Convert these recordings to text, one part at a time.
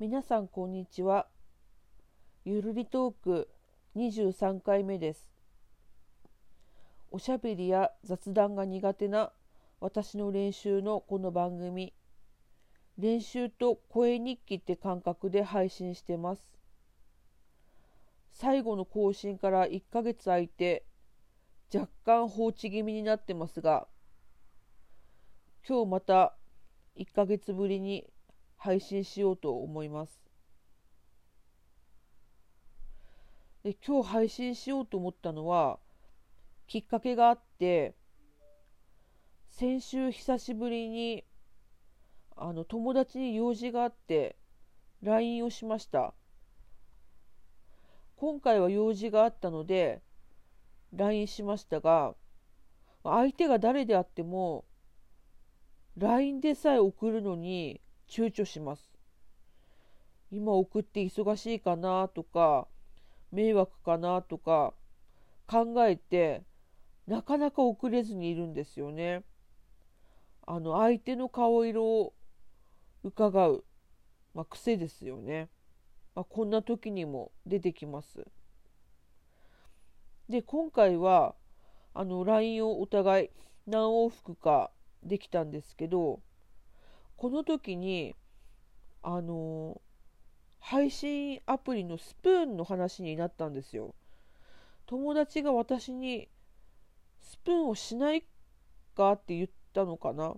皆さんこんにちは。ゆるりトーク23回目です。おしゃべりや雑談が苦手な私の練習のこの番組、練習と声日記って感覚で配信してます。最後の更新から1ヶ月空いて若干放置気味になってますが、今日また1ヶ月ぶりに配信しようと思います。で今日配信しようと思ったのはきっかけがあって先週久しぶりにあの友達に用事があって LINE をしました今回は用事があったので LINE しましたが相手が誰であっても LINE でさえ送るのに躊躇します。今送って忙しいかなとか迷惑かなとか考えてなかなか遅れずにいるんですよね。あの相手の顔色を伺う、まあ、癖ですよね。まあ、こんな時にも出てきます。で今回はあの LINE をお互い何往復かできたんですけどこの時にあの配信アプリのスプーンの話になったんですよ。友達が私にスプーンをしないかって言ったのかな。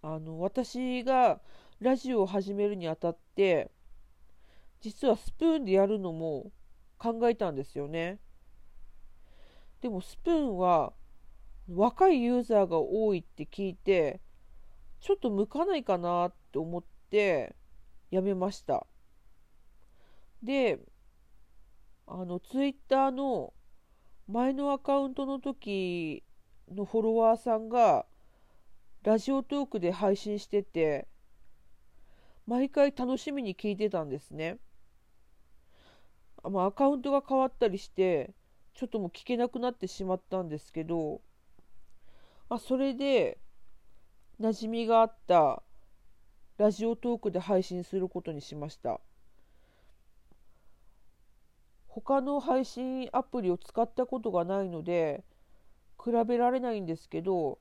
あの私がラジオを始めるにあたって実はスプーンでやるのも考えたんですよね。でもスプーンは若いユーザーが多いって聞いてちょっと向かないかなって思ってやめましたであのツイッターの前のアカウントの時のフォロワーさんがラジオトークで配信してて毎回楽しみに聞いてたんですね。まあ、アカウントが変わったりしてちょっともう聞けなくなってしまったんですけどあ、それで馴染みがあったラジオトークで配信することにしました。他の配信アプリを使ったことがないので比べられないんですけど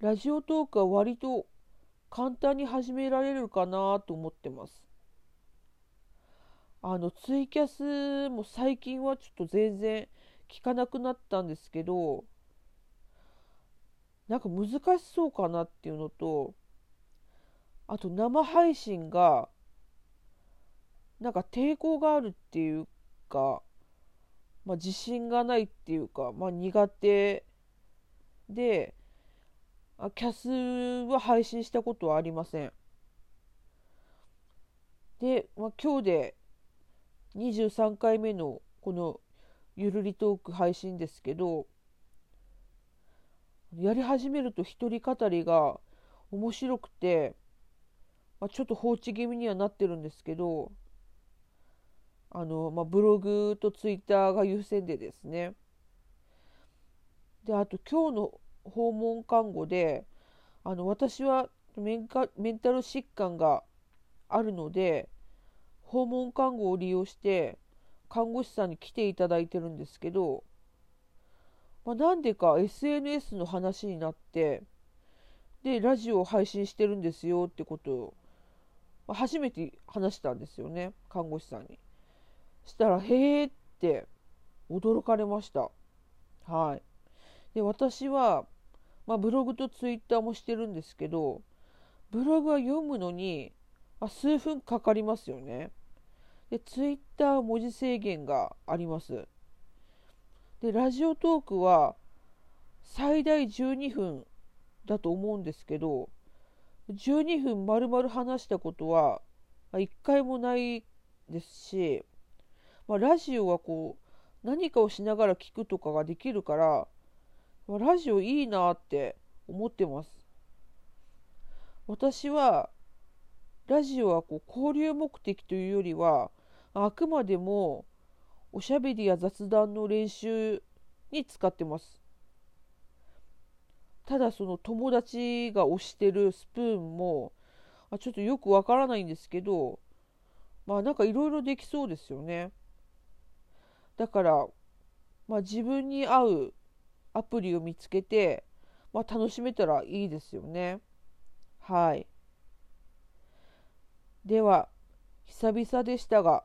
ラジオトークは割と簡単に始められるかなと思ってます。あのツイキャスも最近はちょっと全然聞かなくなったんですけどなんか難しそうかなっていうのとあと生配信がなんか抵抗があるっていうか、まあ、自信がないっていうか、まあ、苦手であキャスは配信したことはありません。で、まあ、今日で23回目のこのゆるりトーク配信ですけどやり始めると一人語りが面白くて、まあ、ちょっと放置気味にはなってるんですけどあの、まあ、ブログとツイッターが優先でですね。であと今日の訪問看護であの私はメンカメンタル疾患があるので訪問看護を利用して看護師さんに来ていただいてるんですけどまあ、なんでか SNS の話になってでラジオを配信してるんですよってことを、まあ、初めて話したんですよね看護師さんに。したら「へえ」って驚かれました。はい、で私は、まあ、ブログとツイッターもしてるんですけどブログは読むのに、まあ、数分かかりますよね。でツイッター文字制限があります。でラジオトークは最大12分だと思うんですけど12分丸々話したことは1回もないですし、まあ、ラジオはこう何かをしながら聞くとかができるから、まあ、ラジオいいなって思ってます。私はラジオはこう交流目的というよりはあくまでもおしゃべりや雑談の練習に使ってます。ただその友達が推してるスプーンもあちょっとよくわからないんですけどまあなんかいろいろできそうですよね。だからまあ自分に合うアプリを見つけて、まあ、楽しめたらいいですよね。はい。では久々でしたが